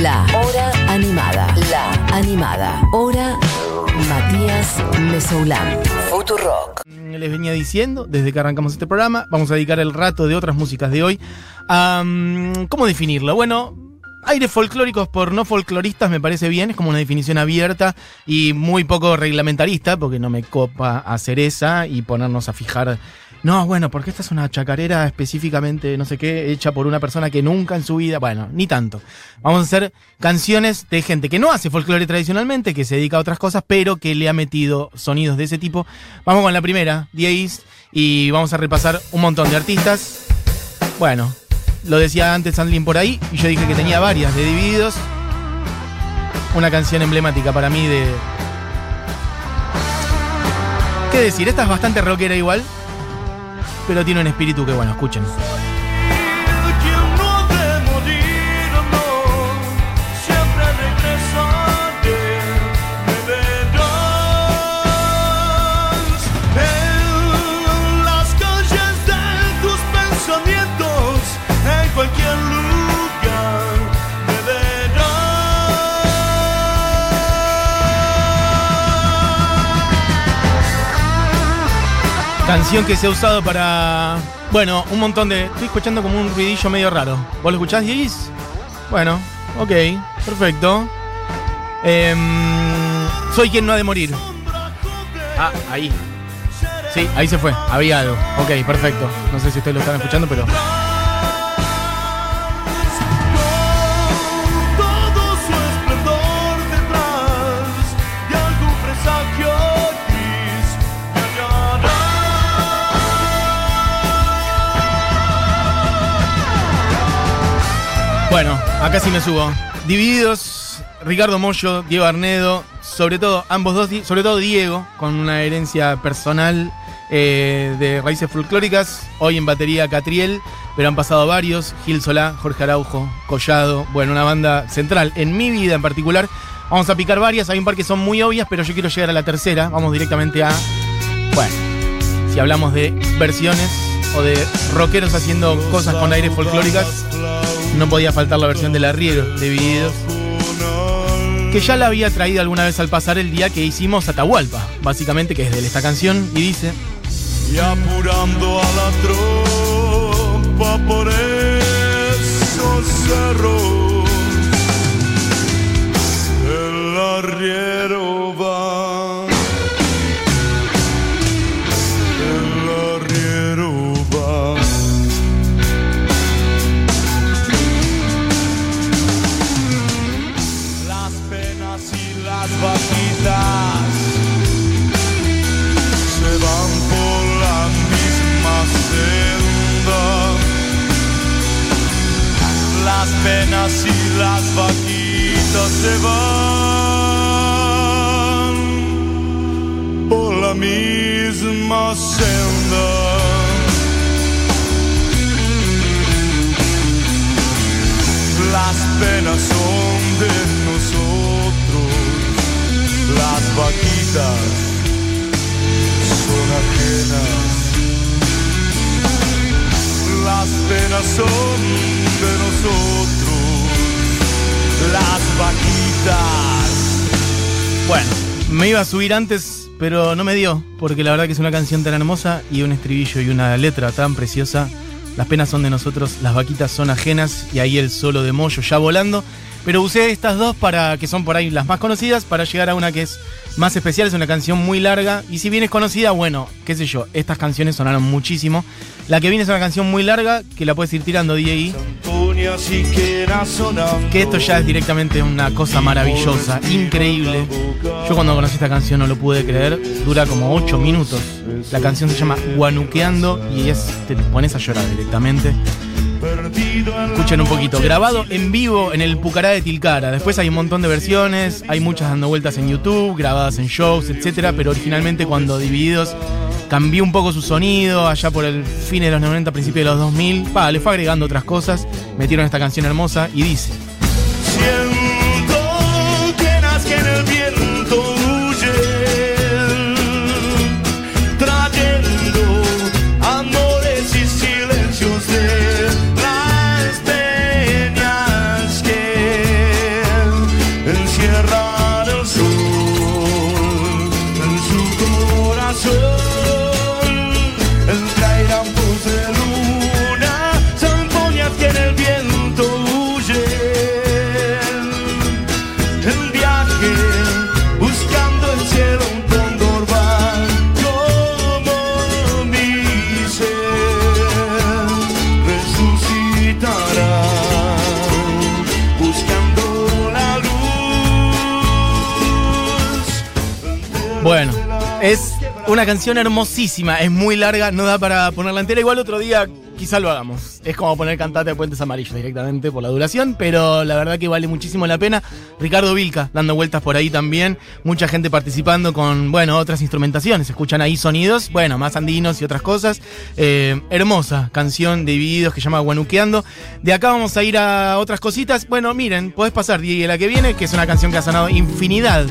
La Hora Animada. La Animada. Hora Matías Mesoulán. Futurock. Les venía diciendo desde que arrancamos este programa, vamos a dedicar el rato de otras músicas de hoy a. mm, ¿Cómo definirlo? Bueno. Aires folclóricos por no folcloristas me parece bien, es como una definición abierta y muy poco reglamentarista, porque no me copa hacer esa y ponernos a fijar no, bueno, porque esta es una chacarera específicamente, no sé qué, hecha por una persona que nunca en su vida. Bueno, ni tanto. Vamos a hacer canciones de gente que no hace folclore tradicionalmente, que se dedica a otras cosas, pero que le ha metido sonidos de ese tipo. Vamos con la primera, East, y vamos a repasar un montón de artistas. Bueno, lo decía antes Sandlin por ahí, y yo dije que tenía varias de Divididos. Una canción emblemática para mí de. ¿Qué decir? Esta es bastante rockera igual pero tiene un espíritu que, bueno, escuchen. Canción que se ha usado para. Bueno, un montón de. Estoy escuchando como un ruidillo medio raro. ¿Vos lo escuchás, Dieguis? Bueno, ok, perfecto. Em, soy quien no ha de morir. Ah, ahí. Sí, ahí se fue. Había algo. Ok, perfecto. No sé si ustedes lo están escuchando, pero. Bueno, acá sí me subo. Divididos, Ricardo Mollo, Diego Arnedo, sobre todo, ambos dos, sobre todo Diego, con una herencia personal eh, de raíces folclóricas. Hoy en batería Catriel, pero han pasado varios: Gil Solá, Jorge Araujo, Collado. Bueno, una banda central en mi vida en particular. Vamos a picar varias, hay un par que son muy obvias, pero yo quiero llegar a la tercera. Vamos directamente a. Bueno, si hablamos de versiones o de rockeros haciendo cosas con aires folclóricas. No podía faltar la versión del arriero de Divididos, que ya la había traído alguna vez al pasar el día que hicimos Atahualpa, básicamente, que es de esta canción, y dice: y apurando a. penas son de nosotros, las vaquitas son ajenas. Las penas son de nosotros, las vaquitas. Bueno, me iba a subir antes, pero no me dio, porque la verdad que es una canción tan hermosa y un estribillo y una letra tan preciosa. Las penas son de nosotros, las vaquitas son ajenas y ahí el solo de Moyo ya volando. Pero usé estas dos para que son por ahí las más conocidas para llegar a una que es más especial, es una canción muy larga y si bien es conocida, bueno, qué sé yo, estas canciones sonaron muchísimo. La que viene es una canción muy larga que la puedes ir tirando sonando. Que esto ya es directamente una cosa maravillosa, increíble. Yo cuando conocí esta canción no lo pude creer, dura como 8 minutos. La canción se llama Guanuqueando y es te pones a llorar directamente. Escuchen un poquito, grabado en vivo en el Pucará de Tilcara. Después hay un montón de versiones, hay muchas dando vueltas en YouTube, grabadas en shows, etcétera, pero originalmente cuando Divididos cambió un poco su sonido allá por el fin de los 90, principio de los 2000, pa, le fue agregando otras cosas, metieron esta canción hermosa y dice Bueno, es una canción hermosísima, es muy larga, no da para ponerla entera. Igual otro día quizá lo hagamos. Es como poner cantate de Puentes Amarillos directamente por la duración, pero la verdad que vale muchísimo la pena. Ricardo Vilca dando vueltas por ahí también, mucha gente participando con, bueno, otras instrumentaciones. Escuchan ahí sonidos, bueno, más andinos y otras cosas. Eh, hermosa canción de Divididos que se llama Guanuqueando. De acá vamos a ir a otras cositas. Bueno, miren, podés pasar, Diego, la que viene, que es una canción que ha sonado infinidad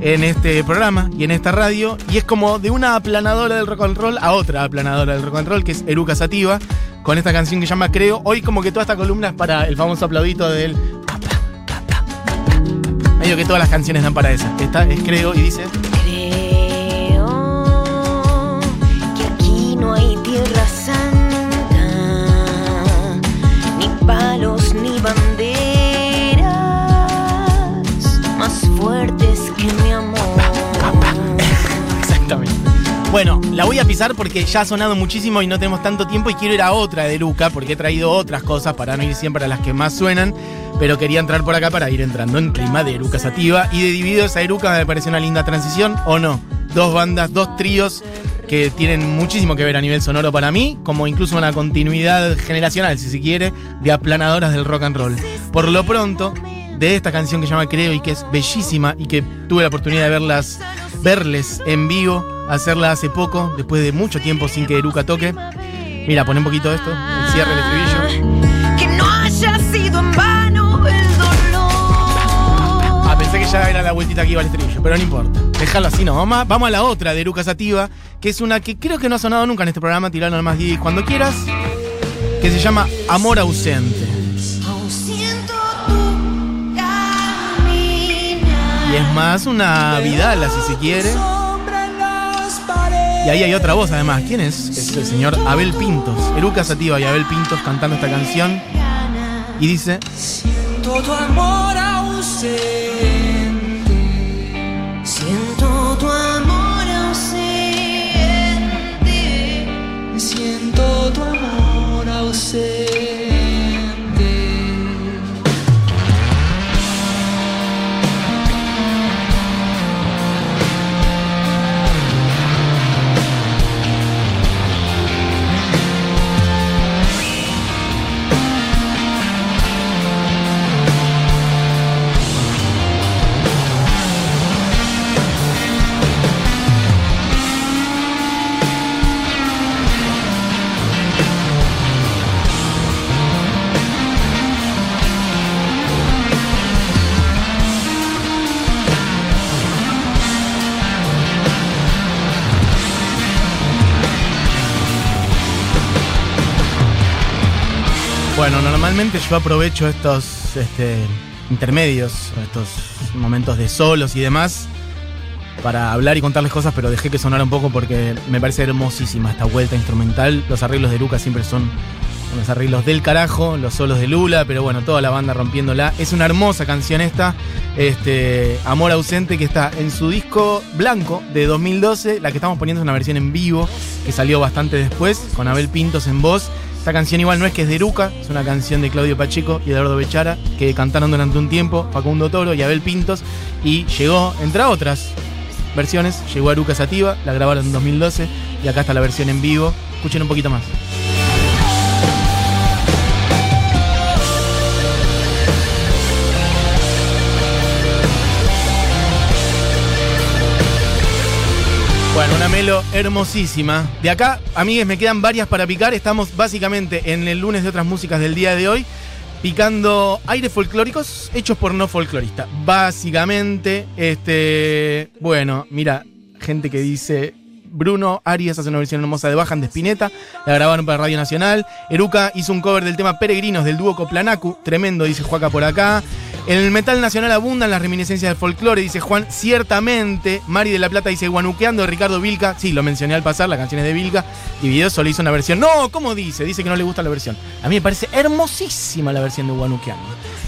en este programa y en esta radio. Y es como de una aplanadora del rock and roll a otra aplanadora del rock and roll, que es Eruca Sativa, con esta canción que llama Creo. Hoy como que toda esta columna es para el famoso aplaudito del... Medio que todas las canciones dan para esa. Esta es Creo y dice... Bueno, la voy a pisar porque ya ha sonado muchísimo y no tenemos tanto tiempo y quiero ir a otra de Luca porque he traído otras cosas para no ir siempre a las que más suenan, pero quería entrar por acá para ir entrando en clima de Eruca Sativa y de Divididos a Eruca me pareció una linda transición, ¿o no? Dos bandas, dos tríos que tienen muchísimo que ver a nivel sonoro para mí, como incluso una continuidad generacional, si se quiere, de aplanadoras del rock and roll. Por lo pronto, de esta canción que se llama Creo y que es bellísima y que tuve la oportunidad de verlas, verles en vivo, hacerla hace poco, después de mucho tiempo sin que Eruca toque. Mira, pon un poquito de esto, el cierre del estribillo. Que no haya sido en vano el dolor. Ah, pensé que ya era la vueltita que iba al estribillo, pero no importa. Déjalo así, no. Vamos a, vamos a la otra de Eruca Sativa, que es una que creo que no ha sonado nunca en este programa, tirarlo nomás y cuando quieras, que se llama Amor Ausente. Y es más una vidala, si se quiere. Y ahí hay otra voz además. ¿Quién es? Es el señor Abel Pintos. Eruca Sativa y Abel Pintos cantando esta canción. Y dice, todo amor ausente. Normalmente yo aprovecho estos este, intermedios, estos momentos de solos y demás, para hablar y contarles cosas, pero dejé que sonara un poco porque me parece hermosísima esta vuelta instrumental. Los arreglos de Luca siempre son unos arreglos del carajo, los solos de Lula, pero bueno, toda la banda rompiéndola. Es una hermosa canción esta, este, Amor Ausente, que está en su disco blanco de 2012. La que estamos poniendo es una versión en vivo, que salió bastante después, con Abel Pintos en voz. Esta canción igual no es que es de Eruca, es una canción de Claudio Pacheco y Eduardo Bechara, que cantaron durante un tiempo Facundo Toro y Abel Pintos, y llegó, entre otras versiones, llegó a Eruca Sativa, la grabaron en 2012, y acá está la versión en vivo. Escuchen un poquito más. Bueno, una melo hermosísima. De acá, amigues, me quedan varias para picar. Estamos básicamente en el lunes de otras músicas del día de hoy, picando aires folclóricos hechos por no folcloristas. Básicamente, este. Bueno, mira, gente que dice. Bruno Arias hace una versión hermosa de Bajan de Spinetta, la grabaron para Radio Nacional. Eruca hizo un cover del tema Peregrinos del dúo Coplanacu, tremendo, dice Juaca por acá. En el metal nacional abundan las reminiscencias del folclore, dice Juan. Ciertamente, Mari de la Plata dice Guanuqueando, Ricardo Vilca. Sí, lo mencioné al pasar, la canción es de Vilca. Dividido solo hizo una versión. No, ¿cómo dice? Dice que no le gusta la versión. A mí me parece hermosísima la versión de Guanuqueando.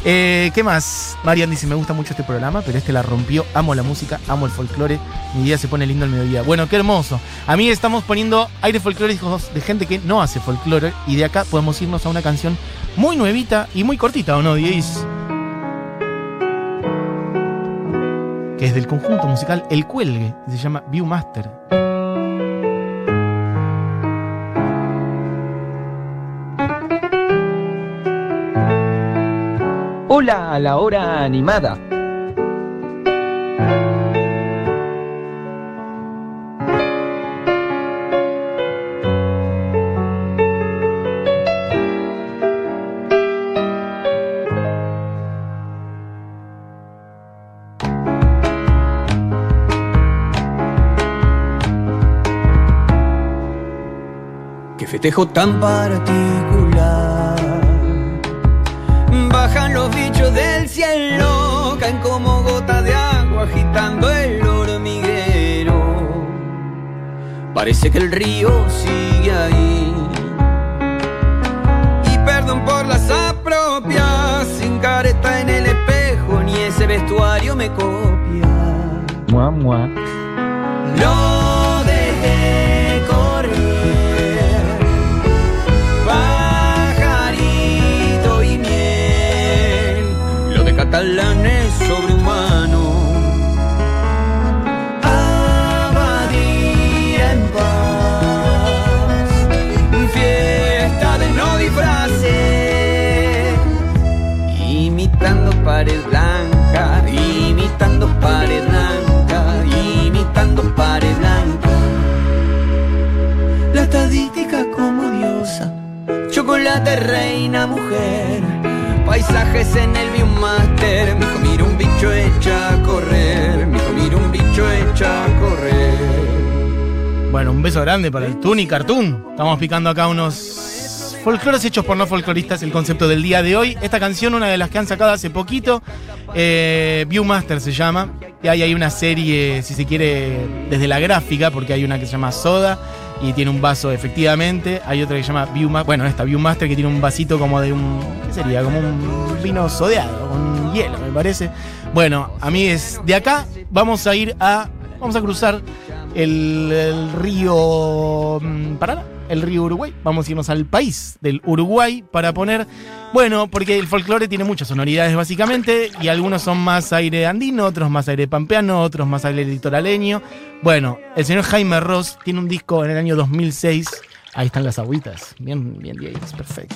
Eh, ¿Qué más? Marian dice, me gusta mucho este programa, pero este la rompió. Amo la música, amo el folclore. Mi día se pone lindo al mediodía. Bueno, qué hermoso. A mí estamos poniendo aires folclóricos de gente que no hace folclore. Y de acá podemos irnos a una canción muy nuevita y muy cortita, ¿o no, Diez? que es del conjunto musical El Cuelgue, se llama Viewmaster. Hola a la hora animada. Qué festejo tan particular. Los del cielo, caen como gotas de agua agitando el hormiguero. Parece que el río sigue ahí. Y perdón por las apropias, sin careta en el espejo, ni ese vestuario me copia. Mua, mua. Como diosa, chocolate reina mujer, paisajes en el Viewmaster, me hijo mira un bicho echa a correr, me hijo mira un bicho echa a correr. Bueno, un beso grande para el Tuni Cartoon. Estamos picando acá unos folclores hechos por no folcloristas, el concepto del día de hoy. Esta canción, una de las que han sacado hace poquito, eh, Viewmaster se llama. Y ahí hay una serie, si se quiere, desde la gráfica, porque hay una que se llama Soda y tiene un vaso efectivamente. Hay otra que se llama Viewmaster, bueno, esta Viewmaster que tiene un vasito como de un, ¿qué sería? Como un vino sodeado, un hielo, me parece. Bueno, a mí de acá, vamos a ir a, vamos a cruzar el, río mm, Paraná, el río Uruguay. Vamos a irnos al país del Uruguay para poner, bueno, porque el folclore tiene muchas sonoridades básicamente y algunos son más aire andino, otros más aire pampeano, otros más aire litoraleño. Bueno, el señor Jaime Ross tiene un disco en el año 2006. Ahí están las agüitas. Bien, bien, bien, perfecto.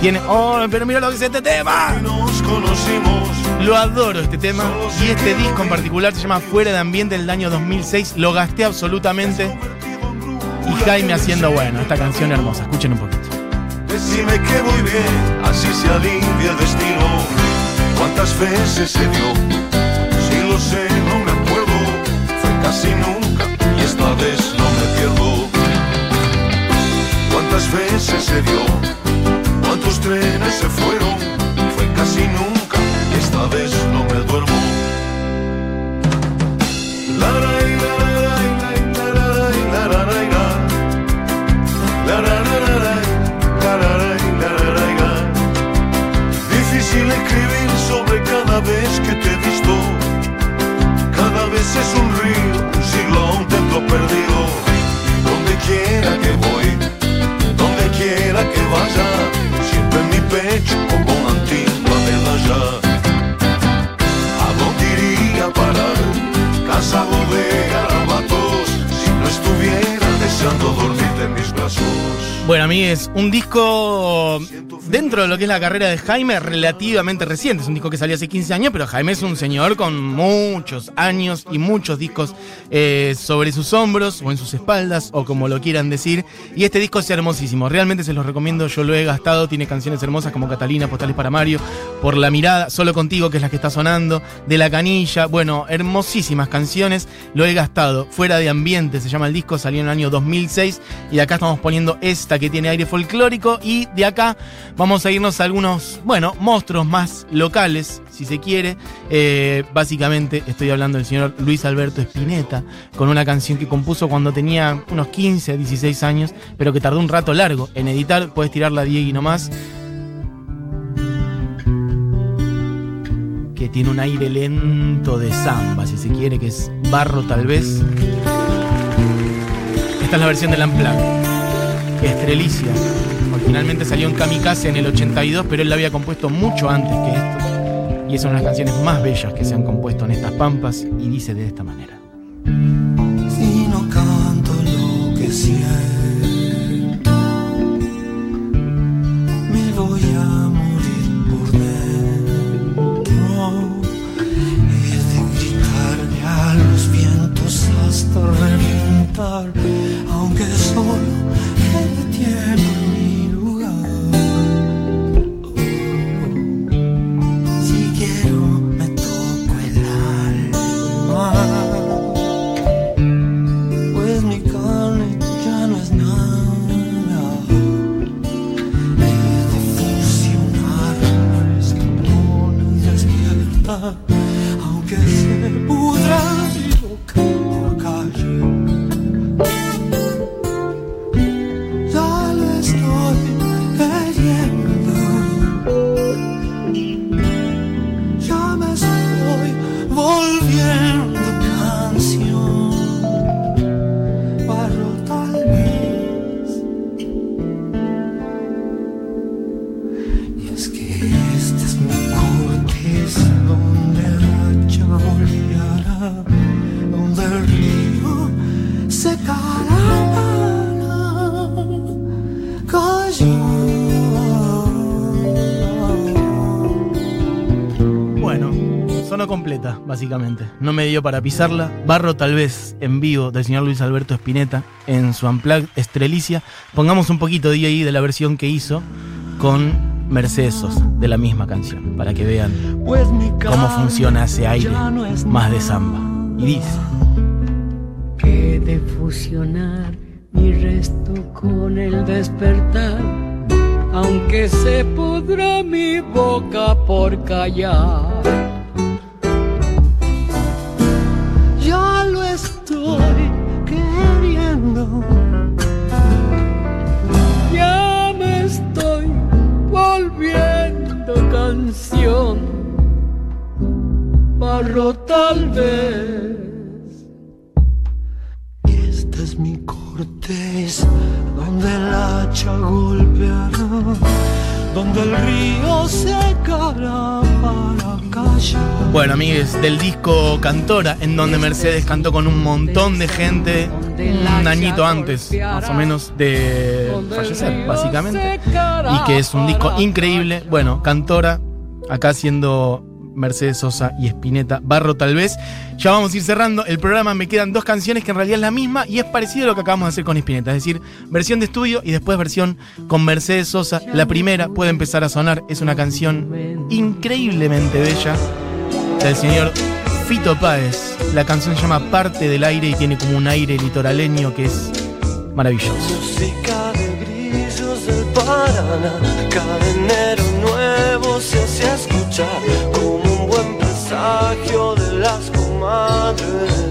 Tiene. ¡Oh, pero mira lo que es este tema! Nos conocimos. Lo adoro este tema y este disco en particular se llama Fuera de Ambiente del año 2006. Lo gasté absolutamente. Y Jaime haciendo, bueno, esta canción hermosa. Escuchen un poquito. Decime que voy bien, así se alivia el destino. ¿Cuántas veces se dio? Si lo sé, no me acuerdo. Fue casi nunca y esta vez no me pierdo. ¿Cuántas veces se dio? ¿Cuántos trenes se fueron? Fue casi nunca esta vez no me duermo. La, mí es un disco dentro de lo que es la carrera de Jaime relativamente reciente. Es un disco que salió hace 15 años, pero Jaime es un señor con muchos años y muchos discos eh, sobre sus hombros o en sus espaldas o como lo quieran decir. Y este disco es hermosísimo. Realmente se los recomiendo. Yo lo he gastado. Tiene canciones hermosas como Catalina, Postales para Mario, Por la Mirada, Solo Contigo, que es la que está sonando, De la Canilla. Bueno, hermosísimas canciones. Lo he gastado. Fuera de ambiente se llama el disco. Salió en el año 2006. Y acá estamos poniendo esta que tiene aire folclórico. Y de acá vamos a irnos a algunos, bueno, monstruos más locales, si se quiere. Eh, básicamente estoy hablando del señor Luis Alberto Spinetta, con una canción que compuso cuando tenía unos 15, 16 años, pero que tardó un rato largo en editar. Puedes tirarla a Diego nomás. Que tiene un aire lento de samba, si se quiere, que es barro tal vez. Esta es la versión del Unplugged. Estrelicia. Originalmente salió en Kamikaze en el 82, pero él la había compuesto mucho antes que esto. y es una de las canciones más bellas que se han compuesto en estas pampas y dice de esta manera. Básicamente. No me dio para pisarla. Barro tal vez en vivo del señor Luis Alberto Spinetta en su Unplugged Estrelicia. Pongamos un poquito de ahí de la versión que hizo con Mercedes Sosa, de la misma canción, para que vean Pues cómo funciona ese aire ya no es más de samba. Y dice... que de fusionar mi resto con el despertar, aunque se pudra mi boca por callar. Ya me estoy volviendo canción, barro tal vez. Y esta es mi corteza donde el hacha golpeará, donde el río secará para callar. Bueno, amigues, del disco Cantora, en donde Mercedes cantó con un montón de gente un añito antes, más o menos, de fallecer, básicamente. Y que es un disco increíble. Bueno, Cantora, acá siendo Mercedes Sosa y Spinetta, Barro tal vez. Ya vamos a ir cerrando el programa, me quedan dos canciones que en realidad es la misma y es parecido a lo que acabamos de hacer con Spinetta, es decir, versión de estudio y después versión con Mercedes Sosa. La primera puede empezar a sonar, es una canción increíblemente bella del señor Fito Páez. La canción se llama Parte del aire y tiene como un aire litoraleño que es maravilloso.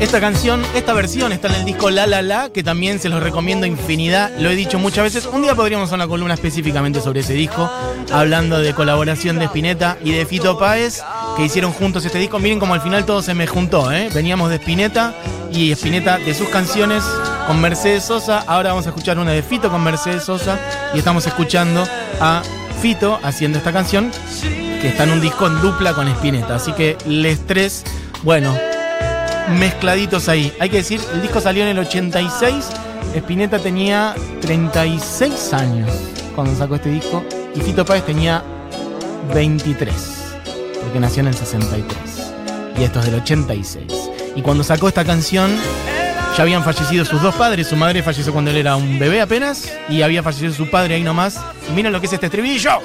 Esta canción, esta versión está en el disco La La La, que también se los recomiendo infinidad, lo he dicho muchas veces. Un día podríamos hacer una columna específicamente sobre ese disco, hablando de colaboración de Spinetta y de Fito Páez, que hicieron juntos este disco. Miren como al final todo se me juntó, ¿eh? Veníamos de Spinetta y Spinetta de sus canciones con Mercedes Sosa. Ahora vamos a escuchar una de Fito con Mercedes Sosa y estamos escuchando a Fito haciendo esta canción que está en un disco en dupla con Spinetta. Así que les tres, bueno, mezcladitos ahí. Hay que decir, el disco salió en el 86, Spinetta tenía 36 años cuando sacó este disco y Fito Páez tenía 23, porque nació en el 63 y esto es del 86. Y cuando sacó esta canción ya habían fallecido sus dos padres, su madre falleció cuando él era un bebé apenas y había fallecido su padre ahí nomás. Y miren lo que es este estribillo.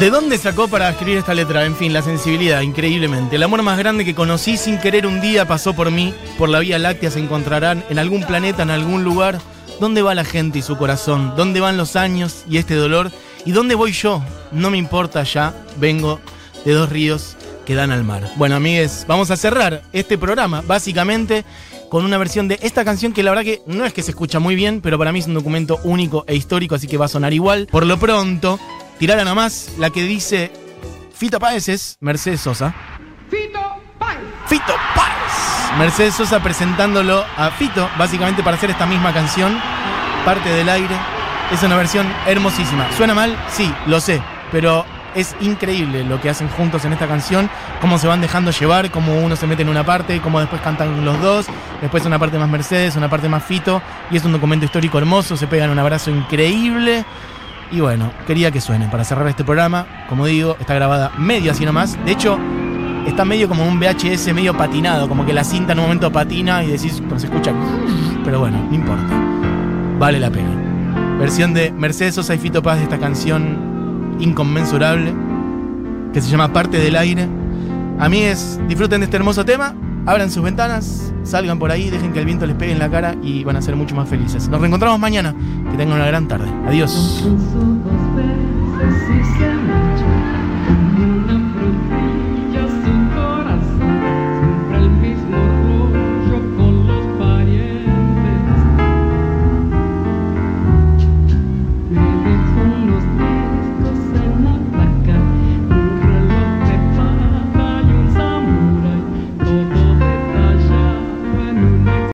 ¿De dónde sacó para escribir esta letra? En fin, la sensibilidad, increíblemente. El amor más grande que conocí sin querer un día pasó por mí. Por la Vía Láctea se encontrarán en algún planeta, en algún lugar. ¿Dónde va la gente y su corazón? ¿Dónde van los años y este dolor? ¿Y dónde voy yo? No me importa ya, vengo de dos ríos que dan al mar. Bueno, amigues, vamos a cerrar este programa básicamente con una versión de esta canción que la verdad que no es que se escucha muy bien, pero para mí es un documento único e histórico, así que va a sonar igual. Por lo pronto, tirar a nomás la que dice Fito Páez es Mercedes Sosa. Fito Páez. Fito Páez. Mercedes Sosa presentándolo a Fito, básicamente para hacer esta misma canción, parte del aire. Es una versión hermosísima. ¿Suena mal? Sí, lo sé, pero es increíble lo que hacen juntos en esta canción, cómo se van dejando llevar, cómo uno se mete en una parte, cómo después cantan los dos, después una parte más Mercedes, una parte más Fito, y es un documento histórico hermoso, se pegan un abrazo increíble. Y bueno, quería que suene para cerrar este programa. Como digo, está grabada medio así nomás. De hecho, está medio como un VHS medio patinado, como que la cinta en un momento patina y decís, pero se escucha. Pero bueno, no importa. Vale la pena. Versión de Mercedes Sosa y Fito Paz de esta canción inconmensurable que se llama Parte del Aire. Amigues, disfruten de este hermoso tema, abran sus ventanas, salgan por ahí, dejen que el viento les pegue en la cara y van a ser mucho más felices. Nos reencontramos mañana. Que tengan una gran tarde. Adiós.